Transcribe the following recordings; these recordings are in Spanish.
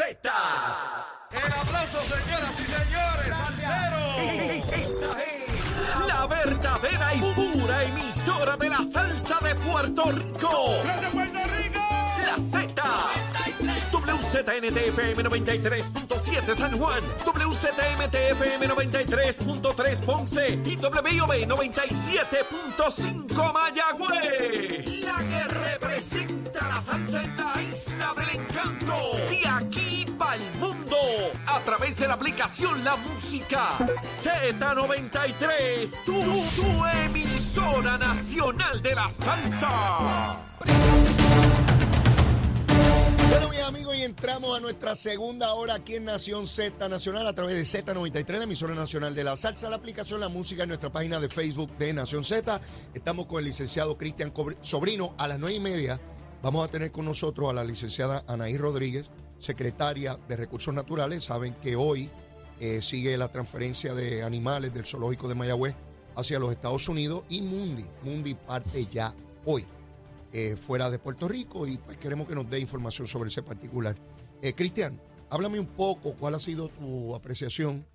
Z. El aplauso, señoras y señores. Esta es la verdadera y pura emisora de la salsa de Puerto Rico. ¡De Puerto Rico! La Z. WZNTFM 93.7 San Juan, WZMTFM 93.3 Ponce y WIOB 97.5 Mayagüez. La que representa la salsa en la isla del encanto. De aquí para el mundo. A través de la aplicación La Música Z93. Tu, tu emisora nacional de la salsa. Bueno, mis amigos, y entramos a nuestra segunda hora aquí en Nación Z Nacional a través de Z93, la emisora nacional de la salsa, la aplicación La Música en nuestra página de Facebook de Nación Z. Estamos con el licenciado Cristian Sobrino a las nueve y media. Vamos a tener con nosotros a la licenciada Anaí Rodríguez, secretaria de Recursos Naturales. Saben que hoy eh, sigue la transferencia de animales del zoológico de Mayagüez hacia los Estados Unidos y Mundi. Mundi parte ya hoy eh, fuera de Puerto Rico y pues queremos que nos dé información sobre ese particular. Eh, Cristian, háblame un poco cuál ha sido tu apreciación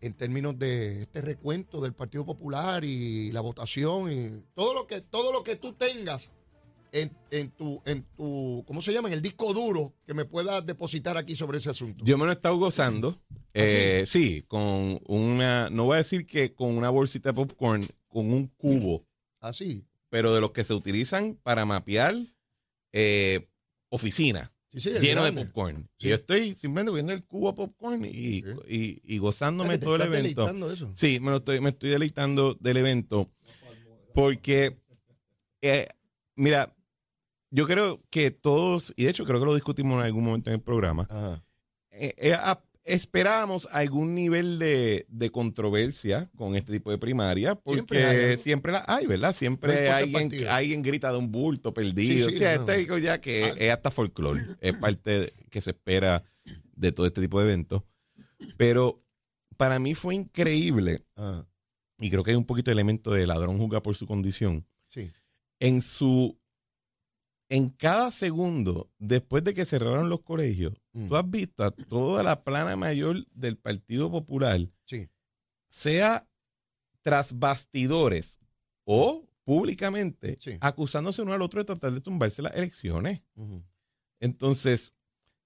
en términos de este recuento del Partido Popular y la votación y todo lo que todo lo que tú tengas en, en tu en tu ¿cómo se llama? en el disco duro que me puedas depositar aquí sobre ese asunto. Yo me lo he estado gozando. Eh, sí, con una, no voy a decir que con una bolsita de popcorn, con un cubo, Así. pero de los que se utilizan para mapear eh, oficinas, Sí, sí, lleno de popcorn. Sí. Y yo estoy simplemente viendo el cubo popcorn y, y, y Ah, gozándome te todo el evento. eso. Sí, me, lo estoy, me estoy deleitando del evento. Porque, eh, mira, yo creo que todos, y de hecho creo que lo discutimos en algún momento en el programa, eh, eh, a- esperábamos algún nivel de, de controversia con este tipo de primaria, porque Siempre hay siempre, la hay, ¿verdad? No Siempre el alguien, alguien grita de un bulto perdido. Sí, sí, o sea, no. este ya que Ah. es hasta folclore, es parte de- que se espera de todo este tipo de eventos. Pero para mí fue increíble, y creo que hay un poquito de elemento de ladrón juzga por su condición, Sí. en su... En cada segundo, después de que cerraron los colegios, Mm. tú has visto a toda la plana mayor del Partido Popular, Sí. sea tras bastidores o públicamente, Sí. acusándose uno al otro de tratar de tumbarse las elecciones. Entonces,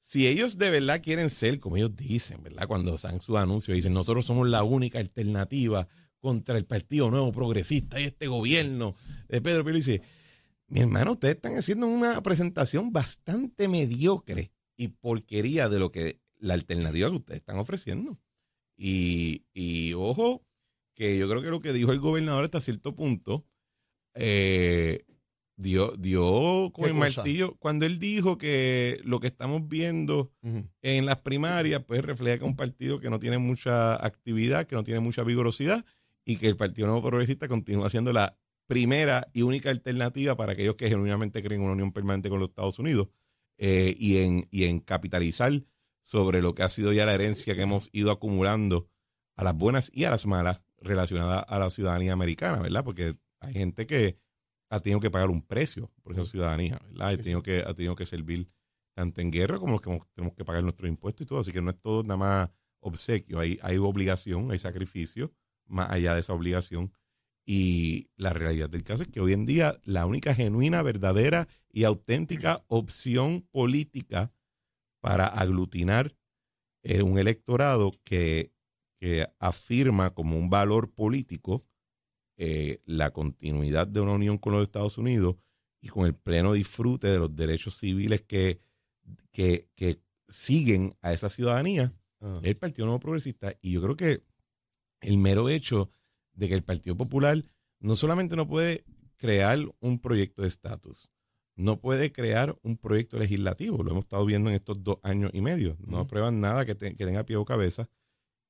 si ellos de verdad quieren ser, como ellos dicen, ¿verdad? Cuando hacen sus anuncios, dicen, nosotros somos la única alternativa contra el Partido Nuevo Progresista y este gobierno de Pedro Pérez. Dice, mi hermano, ustedes están haciendo una presentación bastante mediocre y porquería de lo que la alternativa que ustedes están ofreciendo. Y, y ojo, que yo creo que lo que dijo el gobernador hasta cierto punto, eh, dio, dio con ¿Qué el cosa? martillo. Cuando él dijo que lo que estamos viendo en las primarias, pues refleja que es un partido que no tiene mucha actividad, que no tiene mucha vigorosidad y que el Partido Nuevo Progresista continúa siendo la primera y única alternativa para aquellos que genuinamente creen en una unión permanente con los Estados Unidos eh, y, en, y en capitalizar sobre lo que ha sido ya la herencia que hemos ido acumulando a las buenas y a las malas relacionadas a la ciudadanía americana, ¿verdad? Porque hay gente que ha tenido que pagar un precio por esa ciudadanía, ¿verdad? Ha tenido, que, ha tenido que servir tanto en guerra como los que tenemos que pagar nuestros impuestos y todo. Así que no es todo nada más obsequio, hay, hay obligación, hay sacrificio, más allá de esa obligación. Y la realidad del caso es que hoy en día la única genuina, verdadera y auténtica opción política para aglutinar eh, un electorado que, que afirma como un valor político eh, la continuidad de una unión con los Estados Unidos y con el pleno disfrute de los derechos civiles que, que, que siguen a esa ciudadanía, es el Partido Nuevo Progresista. Y yo creo que el mero hecho de que el Partido Popular no solamente no puede crear un proyecto de estatus, no puede crear un proyecto legislativo, lo hemos estado viendo en estos dos años y medio, no aprueban nada que, te- que tenga pie o cabeza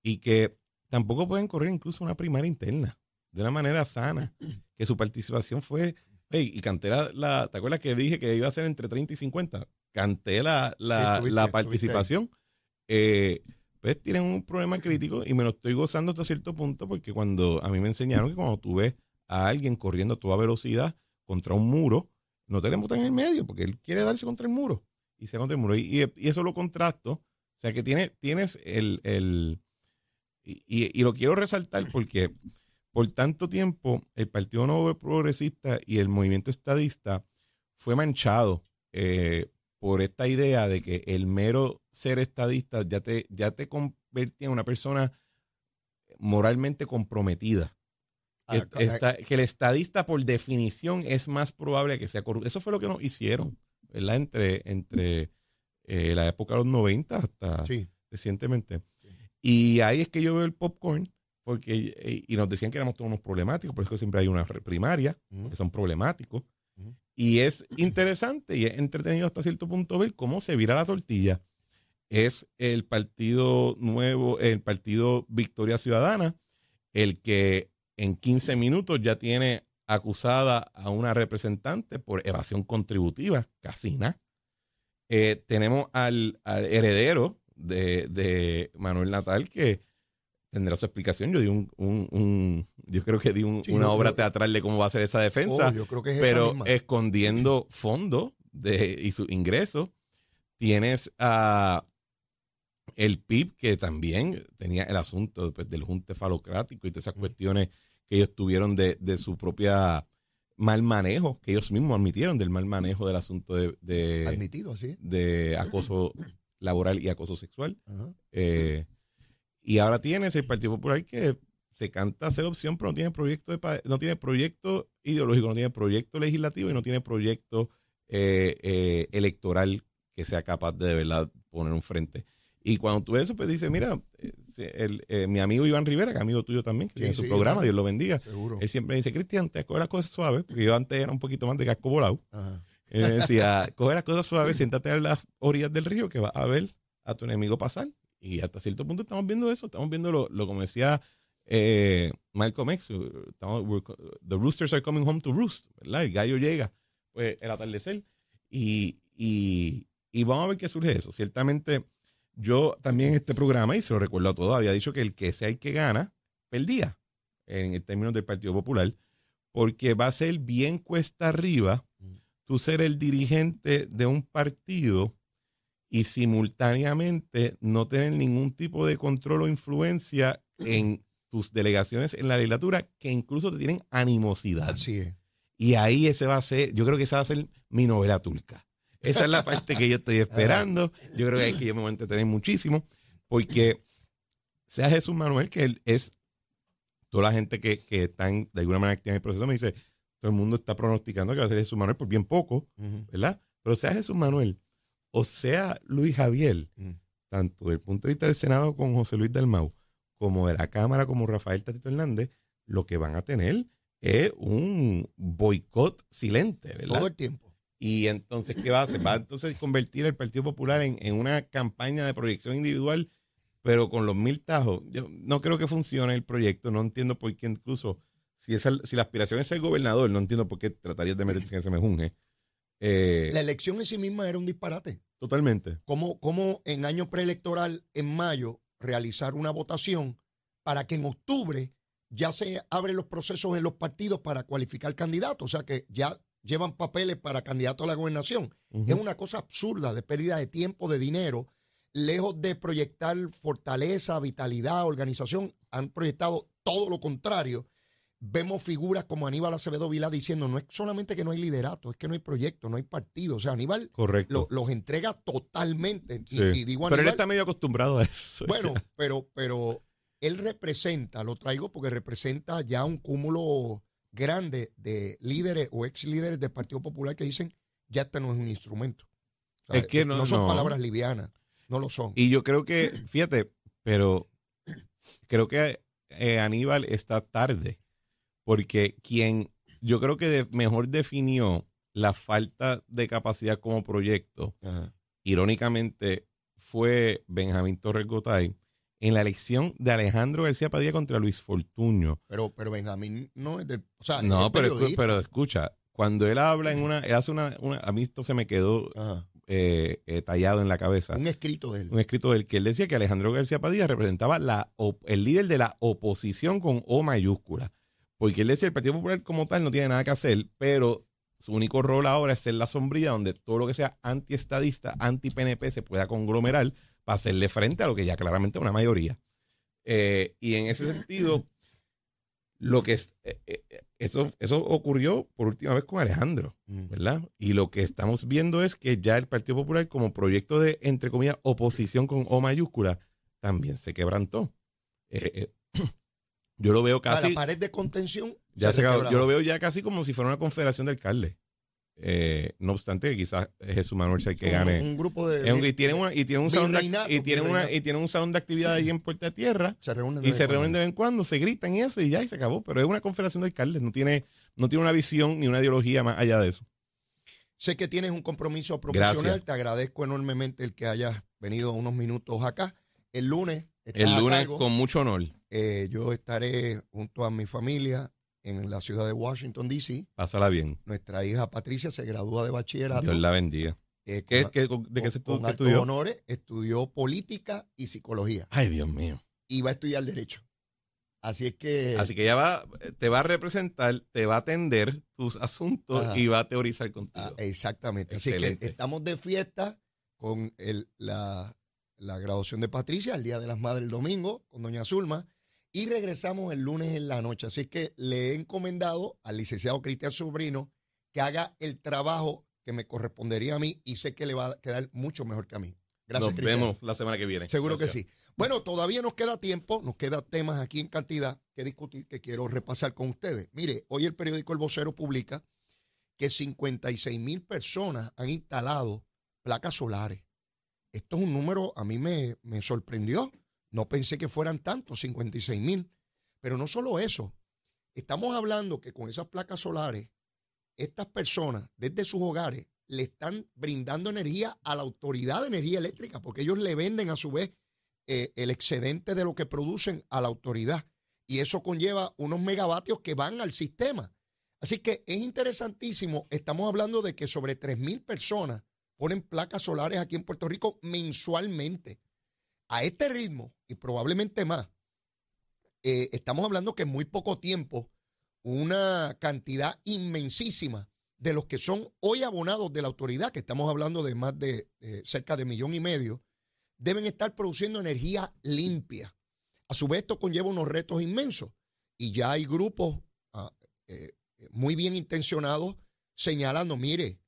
y que tampoco pueden correr incluso una primaria interna de una manera sana, que su participación fue, hey, y canté la, ¿te acuerdas que dije que iba a ser entre 30 y 50? Canté la, Sí, la, participación. Eh, pues tienen un problema crítico y me lo estoy gozando hasta cierto punto porque cuando a mí me enseñaron que cuando tú ves a alguien corriendo a toda velocidad contra un muro, no te le botan en el medio porque él quiere darse contra el muro y se contra el muro. Y, eso lo contrasto sea que tiene, tienes el, el y, y lo quiero resaltar porque por tanto tiempo el Partido Nuevo Progresista y el movimiento estadista fue manchado eh, por esta idea de que el mero ser estadista ya te, ya te convertía en una persona moralmente comprometida. Que, ah, que, el estadista, por definición, es más probable que sea corrupto. Eso fue lo que nos hicieron, ¿verdad? Entre, entre eh, la época de los 90 hasta recientemente. Y ahí es que yo veo el popcorn, porque eh, y nos decían que éramos todos unos problemáticos, por eso siempre hay una primaria, que son problemáticos. Y es interesante y es entretenido hasta cierto punto ver cómo se vira la tortilla. Es el partido nuevo, el partido Victoria Ciudadana, el que en 15 minutos ya tiene acusada a una representante por evasión contributiva, casi nada. Eh, tenemos al, heredero de, Manuel Natal que tendrá su explicación. Yo di un, yo creo que di una obra teatral de cómo va a ser esa defensa, oh, pero escondiendo fondos de, y sus ingresos. Tienes a el PIB, que también tenía el asunto pues, del junte falocrático y todas esas cuestiones que ellos tuvieron de, su propia mal manejo, que ellos mismos admitieron del mal manejo del asunto de, Admitido, ¿sí? de acoso laboral y acoso sexual. Eh, y ahora tienes el Partido Popular que se canta ser opción, pero no tiene proyecto de, no tiene proyecto ideológico, no tiene proyecto legislativo y no tiene proyecto eh, eh, electoral que sea capaz de de verdad poner un frente. Y cuando tú ves eso, pues dices, mira, eh, mi amigo Iván Rivera, que es amigo tuyo también, que tiene su programa, Dios lo bendiga. Él siempre dice, Cristian, te coge las cosas suaves, porque yo antes era un poquito más de casco volado. Él me decía, coge las cosas suaves, siéntate a las orillas del río que vas a ver a tu enemigo pasar. Y hasta cierto punto estamos viendo eso, estamos viendo lo, lo como decía eh, Malcolm X, the roosters are coming home to roost, ¿verdad? El gallo llega, pues el atardecer. Y, y, y vamos a ver qué surge de eso. Ciertamente yo también en este programa, y se lo recuerdo a todos, había dicho que el que sea el que gana, perdía en términos del Partido Popular, porque va a ser bien cuesta arriba tú ser el dirigente de un partido y simultáneamente no tener ningún tipo de control o influencia en tus delegaciones en la legislatura que incluso te tienen animosidad. Así es. Y ahí ese va a ser, yo creo que esa va a ser mi novela turca. Esa es la parte que yo estoy esperando. Yo creo que hay que yo me voy a entretener muchísimo. Porque sea Jesús Manuel, que él es toda la gente que, que está de alguna manera activa en el proceso, me dice, todo el mundo está pronosticando que va a ser Jesús Manuel por bien poco, ¿verdad? Pero sea Jesús Manuel o sea Luis Javier, tanto desde el punto de vista del Senado con José Luis Dalmau, como de la Cámara como Rafael Tatito Hernández, lo que van a tener es un boicot silente, ¿verdad? Todo el tiempo. Y entonces, ¿qué va a hacer? Va a entonces convertir el Partido Popular en, una campaña de proyección individual, pero con los mil tajos. Yo no creo que funcione el proyecto, no entiendo por qué incluso, si, esa, si la aspiración es ser gobernador, no entiendo por qué tratarías de meterse en ese mejunje. Eh, la elección en sí misma era un disparate. Totalmente. ¿Cómo, cómo en año preelectoral, en mayo, realizar una votación para que en octubre ya se abren los procesos en los partidos para cualificar candidatos? O sea que ya llevan papeles para candidato a la gobernación. Es una cosa absurda de pérdida de tiempo, de dinero. Lejos de proyectar fortaleza, vitalidad, organización, han proyectado todo lo contrario. Vemos figuras como Aníbal Acevedo Vilá diciendo, no es solamente que no hay liderato, es que no hay proyecto, no hay partido. O sea, Aníbal los entrega totalmente. pero él está medio acostumbrado a eso. Bueno, pero, pero él representa, lo traigo porque representa ya un cúmulo grande de líderes o ex líderes del Partido Popular que dicen, ya este no es un instrumento. es que no, son palabras livianas, no lo son. Y yo creo que, fíjate, pero creo que eh, Aníbal está tarde, porque quien yo creo que mejor definió la falta de capacidad como proyecto, irónicamente, fue Benjamín Torres Gotay, en la elección de Alejandro García Padilla contra Luis Fortuño. Pero, pero Benjamín no es del. O sea, no, pero, pero escucha, cuando él habla en una. Él hace una. una a mí esto se me quedó eh, eh, tallado en la cabeza. Un escrito de él. Un escrito de él que él decía que Alejandro García Padilla representaba la, el líder de la oposición con O mayúscula. Porque él decía el Partido Popular como tal no tiene nada que hacer, pero su único rol ahora es ser la sombría donde todo lo que sea antiestadista, anti-PNP se pueda conglomerar para hacerle frente a lo que ya claramente es una mayoría. Eh, y en ese sentido, lo que es, eh, eh, eso, eso ocurrió por última vez con Alejandro, Mm. ¿verdad? Y lo que estamos viendo es que ya el Partido Popular, como proyecto de, entre comillas, oposición con O mayúscula, también se quebrantó. Yo lo veo A la casi. pared de contención. Ya se acabó. Yo lo veo ya casi como si fuera una confederación de alcaldes. Eh, no obstante, que quizás Jesús Manuel sea el que Un- gane. Un, grupo de. Es un- y tienen una- y tienen un salón de, y tienen una, y tienen un salón de actividad ahí en Puerta de Tierra se reúnen. y se reúnen de vez en cuando, se gritan y eso y ya y se acabó. Pero es una confederación de alcaldes, no tiene, no tiene una visión ni una ideología más allá de eso. Sé que tienes un compromiso profesional. Gracias. Te agradezco enormemente el que hayas venido unos minutos acá. El lunes. El lunes cargo. con mucho honor. Eh, yo estaré junto a mi familia en la ciudad de Washington, D.C. Pásala bien. Nuestra hija Patricia se gradúa de bachillerato. Dios la bendiga. eh, ¿Qué, con- qué- ¿De qué se con estudió? honores. Estudió política y psicología. Ay, Dios mío. Y va a estudiar derecho. Así es que. Así que ella va, te va a representar, te va a atender tus asuntos Ajá. y va a teorizar contigo. Ah, exactamente. Así que Excelente. estamos de fiesta con el- la, la graduación de Patricia, el Día de las Madres el domingo, con doña Zulma, y regresamos el lunes en la noche. Así que le he encomendado al licenciado Cristian Sobrino que haga el trabajo que me correspondería a mí y sé que le va a quedar mucho mejor que a mí. Gracias, Nos Cristian. vemos la semana que viene. Seguro Gracias. que sí. Bueno, todavía nos queda tiempo, nos queda temas aquí en cantidad que discutir que quiero repasar con ustedes. Mire, hoy el periódico El Vocero publica que 56 mil personas han instalado placas solares. Esto es un número, a mí me, me sorprendió. No pensé que fueran tantos, 56 mil. Pero no solo eso. Estamos hablando que con esas placas solares, estas personas desde sus hogares le están brindando energía a la autoridad de energía eléctrica, porque ellos le venden a su vez eh, el excedente de lo que producen a la autoridad. Y eso conlleva unos megavatios que van al sistema. Así que es interesantísimo. Estamos hablando de que sobre 3 mil personas ponen placas solares aquí en Puerto Rico mensualmente. A este ritmo, y probablemente más, eh, estamos hablando que en muy poco tiempo, una cantidad inmensísima de los que son hoy abonados de la autoridad, que estamos hablando de más de eh, cerca de millón y medio, deben estar produciendo energía limpia. A su vez, esto conlleva unos retos inmensos. Y ya hay grupos ah, eh, muy bien intencionados señalando, mire,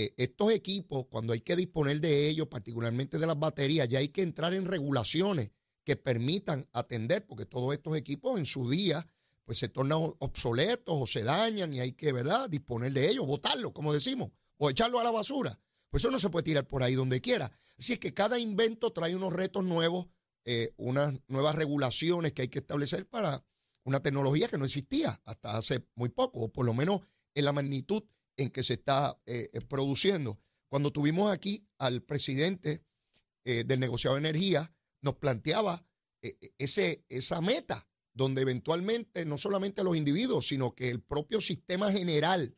eh, estos equipos, cuando hay que disponer de ellos, particularmente de las baterías, ya hay que entrar en regulaciones que permitan atender, porque todos estos equipos en su día pues se tornan obsoletos o se dañan y hay que, ¿verdad?, disponer de ellos, botarlos, como decimos, o echarlos a la basura. Pues eso no se puede tirar por ahí donde quiera. Así es que cada invento trae unos retos nuevos, eh, unas nuevas regulaciones que hay que establecer para una tecnología que no existía hasta hace muy poco, o por lo menos en la magnitud en que se está eh, eh, produciendo. Cuando tuvimos aquí al presidente eh, del negociado de energía, nos planteaba ese, esa meta, donde eventualmente no solamente los individuos, sino que el propio sistema general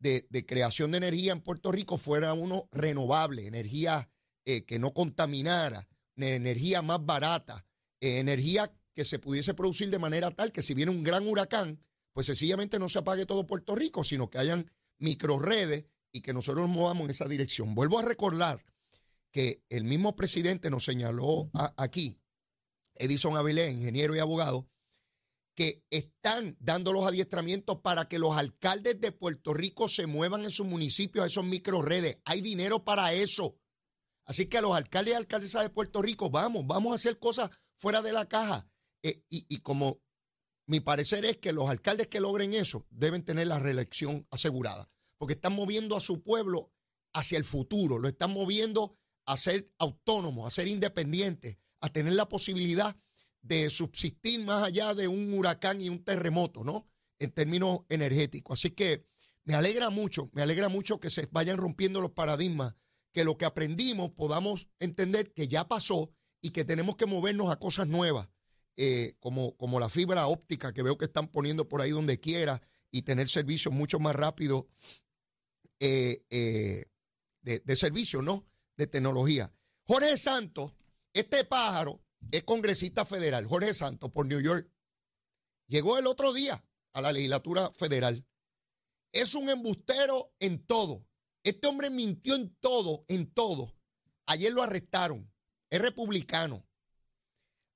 de, de creación de energía en Puerto Rico fuera uno renovable, energía que no contaminara, energía más barata, energía que se pudiese producir de manera tal que si viene un gran huracán, pues sencillamente no se apague todo Puerto Rico, sino que hayan microredes y que nosotros nos movamos en esa dirección. Vuelvo a recordar que el mismo presidente nos señaló aquí, Edison Avilés, ingeniero y abogado, que están dando los adiestramientos para que los alcaldes de Puerto Rico se muevan en sus municipios a esos microredes. Hay dinero para eso. Así que a los alcaldes y alcaldesas de Puerto Rico, vamos, vamos a hacer cosas fuera de la caja. Eh, y, y como mi parecer es que los alcaldes que logren eso deben tener la reelección asegurada, porque están moviendo a su pueblo hacia el futuro, lo están moviendo a ser autónomos, a ser independientes, a tener la posibilidad de subsistir más allá de un huracán y un terremoto, ¿no? En términos energéticos. Así que me alegra mucho, me alegra mucho que se vayan rompiendo los paradigmas, que lo que aprendimos podamos entender que ya pasó y que tenemos que movernos a cosas nuevas, eh, como, como la fibra óptica que veo que están poniendo por ahí donde quiera y tener servicios mucho más rápidos eh, eh, de, de servicio, ¿no? De tecnología. Jorge Santos, este pájaro es congresista federal, Jorge Santos, por New York. Llegó el otro día a la legislatura federal. Es un embustero en todo. Este hombre mintió en todo, en todo. Ayer lo arrestaron. es republicano.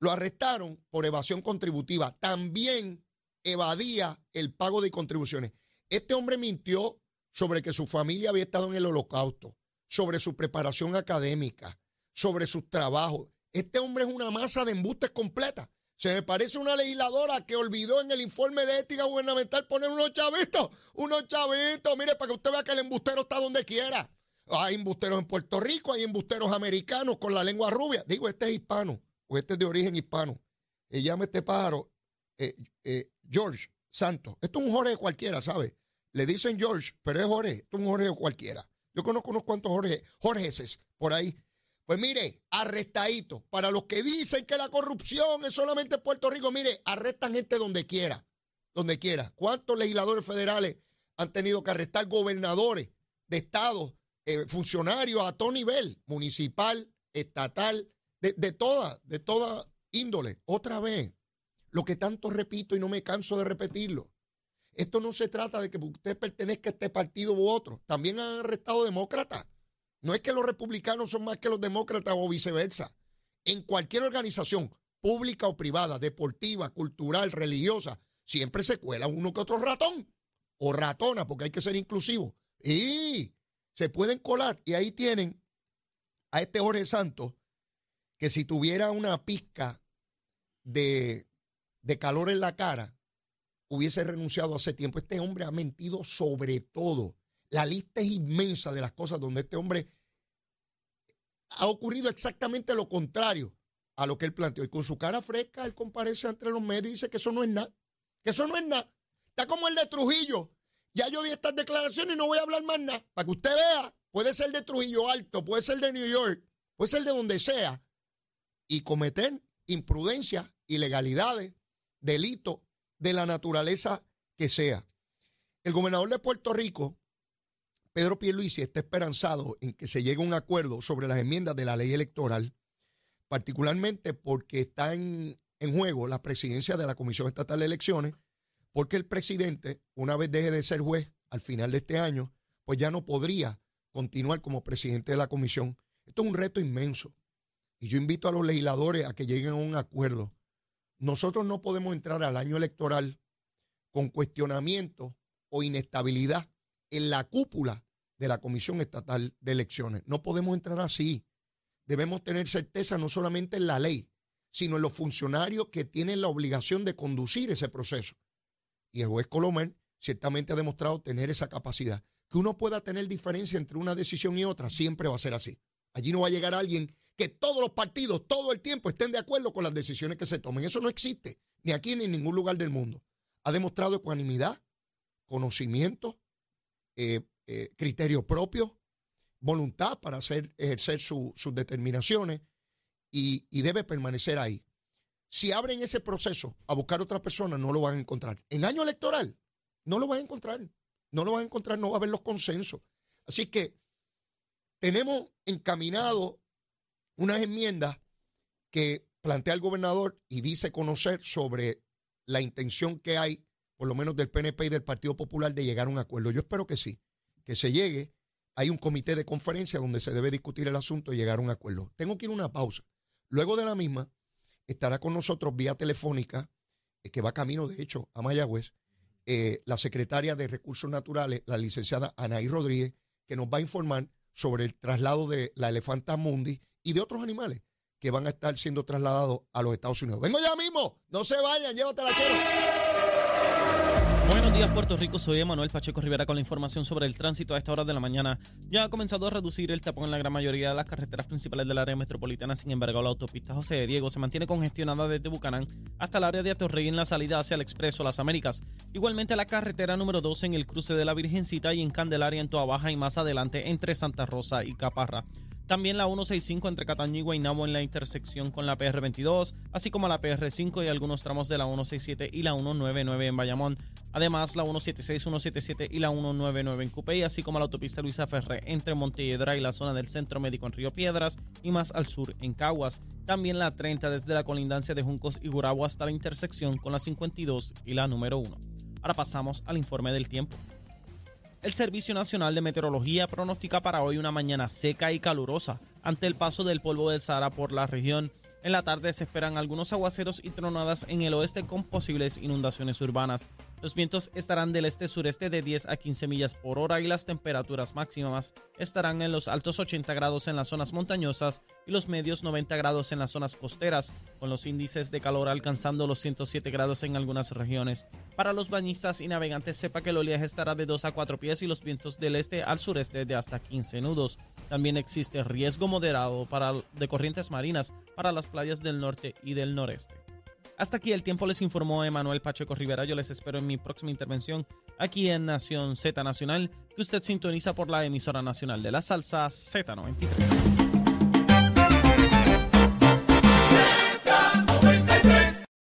Lo arrestaron por evasión contributiva. También evadía el pago de contribuciones. Este hombre mintió sobre que su familia había estado en el holocausto, sobre su preparación académica, sobre sus trabajos. Este hombre es una masa de embustes completa. Se me parece una legisladora que olvidó en el informe de ética gubernamental poner unos chavitos, unos chavitos, mire, para que usted vea que el embustero está donde quiera. Hay embusteros en Puerto Rico, hay embusteros americanos con la lengua rubia. Digo, este es hispano, o este es de origen hispano. Y llama este pájaro eh, eh, George Santos. Esto es un Jorge cualquiera, ¿sabe? Le dicen George, pero es Jorge. Esto es un Jorge cualquiera. Yo conozco unos cuantos Jorge, Jorgeses por ahí. Pues mire, arrestadito. Para los que dicen que la corrupción es solamente en Puerto Rico, mire, arrestan gente donde quiera. Donde quiera. ¿Cuántos legisladores federales han tenido que arrestar gobernadores de estados, eh, funcionarios a todo nivel, municipal, estatal, de, de toda, de toda índole? Otra vez, lo que tanto repito y no me canso de repetirlo. Esto no se trata de que usted pertenezca a este partido u otro. También han arrestado demócratas. No es que los republicanos son más que los demócratas o viceversa. En cualquier organización, pública o privada, deportiva, cultural, religiosa, siempre se cuela uno que otro ratón o ratona, porque hay que ser inclusivo. Y se pueden colar. Y ahí tienen a este Jorge Santos, que si tuviera una pizca de, de calor en la cara, hubiese renunciado hace tiempo. Este hombre ha mentido sobre todo. La lista es inmensa de las cosas donde este hombre ha ocurrido exactamente lo contrario a lo que él planteó. Y con su cara fresca, él comparece entre los medios y dice que eso no es nada. Que eso no es nada. Está como el de Trujillo. Ya yo di estas declaraciones y no voy a hablar más nada. Para que usted vea, puede ser de Trujillo Alto, puede ser de New York, puede ser de donde sea. Y cometer imprudencia, ilegalidades, delitos de la naturaleza que sea. El gobernador de Puerto Rico Pedro Pierluisi está esperanzado en que se llegue a un acuerdo sobre las enmiendas de la ley electoral, particularmente porque está en, juego la presidencia de la Comisión Estatal de Elecciones, porque el presidente, una vez deje de ser juez al final de este año, pues ya no podría continuar como presidente de la comisión. Esto es un reto inmenso. Y yo invito a los legisladores a que lleguen a un acuerdo. Nosotros no podemos entrar al año electoral con cuestionamiento o inestabilidad en la cúpula de la Comisión Estatal de Elecciones. No podemos entrar así. Debemos tener certeza no solamente en la ley, sino en los funcionarios que tienen la obligación de conducir ese proceso. Y el juez Colomer ciertamente ha demostrado tener esa capacidad. Que uno pueda tener diferencia entre una decisión y otra, siempre va a ser así. Allí no va a llegar alguien que todos los partidos todo el tiempo estén de acuerdo con las decisiones que se tomen. Eso no existe, ni aquí ni en ningún lugar del mundo. Ha demostrado ecuanimidad, conocimiento, eh, eh, criterio propio, voluntad para hacer, ejercer sus determinaciones y, debe permanecer ahí. Si abren ese proceso a buscar otra persona, no lo van a encontrar. En año electoral, no lo van a encontrar. No lo van a encontrar, no va a haber los consensos. Así que tenemos encaminado unas enmiendas que plantea el gobernador y dice conocer sobre la intención que hay por lo menos del PNP y del Partido Popular, de llegar a un acuerdo. Yo espero que sí, que se llegue. Hay un comité de conferencia donde se debe discutir el asunto y llegar a un acuerdo. Tengo que ir a una pausa. Luego de la misma, estará con nosotros vía telefónica, eh, que va camino, de hecho, a Mayagüez, eh, la secretaria de Recursos Naturales, la licenciada Anaí Rodríguez, que nos va a informar sobre el traslado de la elefanta mundi y de otros animales que van a estar siendo trasladados a los Estados Unidos. Vengo ya mismo, no se vayan, llévatela. Buenos días Puerto Rico, soy Emanuel Pacheco Rivera con la información sobre el tránsito a esta hora de la mañana. Ya ha comenzado a reducir el tapón en la gran mayoría de las carreteras principales del área metropolitana, sin embargo la autopista José de Diego se mantiene congestionada desde Bucanán hasta el área de Atorrey en la salida hacia el Expreso Las Américas. Igualmente la carretera número 12 en el cruce de la Virgencita y en Candelaria en Toa Baja y más adelante entre Santa Rosa y Caparra. También la 165 entre Cataño y Guaynabo en la intersección con la PR22, así como la PR5 y algunos tramos de la 167 y la 199 en Bayamón. Además, la 176, 177 y la 199 en Cupey, así como la autopista Luisa Ferré entre Montelledra y la zona del Centro Médico en Río Piedras y más al sur en Caguas. También la 30 desde la colindancia de Juncos y Gurabo hasta la intersección con la 52 y la número 1. Ahora pasamos al informe del tiempo. El Servicio Nacional de Meteorología pronostica para hoy una mañana seca y calurosa, ante el paso del polvo del Sahara por la región. En la tarde se esperan algunos aguaceros y tronadas en el oeste con posibles inundaciones urbanas. Los vientos estarán del este-sureste de 10 a 15 millas por hora y las temperaturas máximas estarán en los altos 80 grados en las zonas montañosas y los medios 90 grados en las zonas costeras, con los índices de calor alcanzando los 107 grados en algunas regiones. Para los bañistas y navegantes sepa que el oleaje estará de 2 a 4 pies y los vientos del este al sureste de hasta 15 nudos. También existe riesgo moderado para, de corrientes marinas para las playas del norte y del noreste. Hasta aquí el tiempo les informó Emanuel Pacheco Rivera. Yo les espero en mi próxima intervención aquí en Nación Z Nacional, que usted sintoniza por la emisora nacional de la salsa Z93.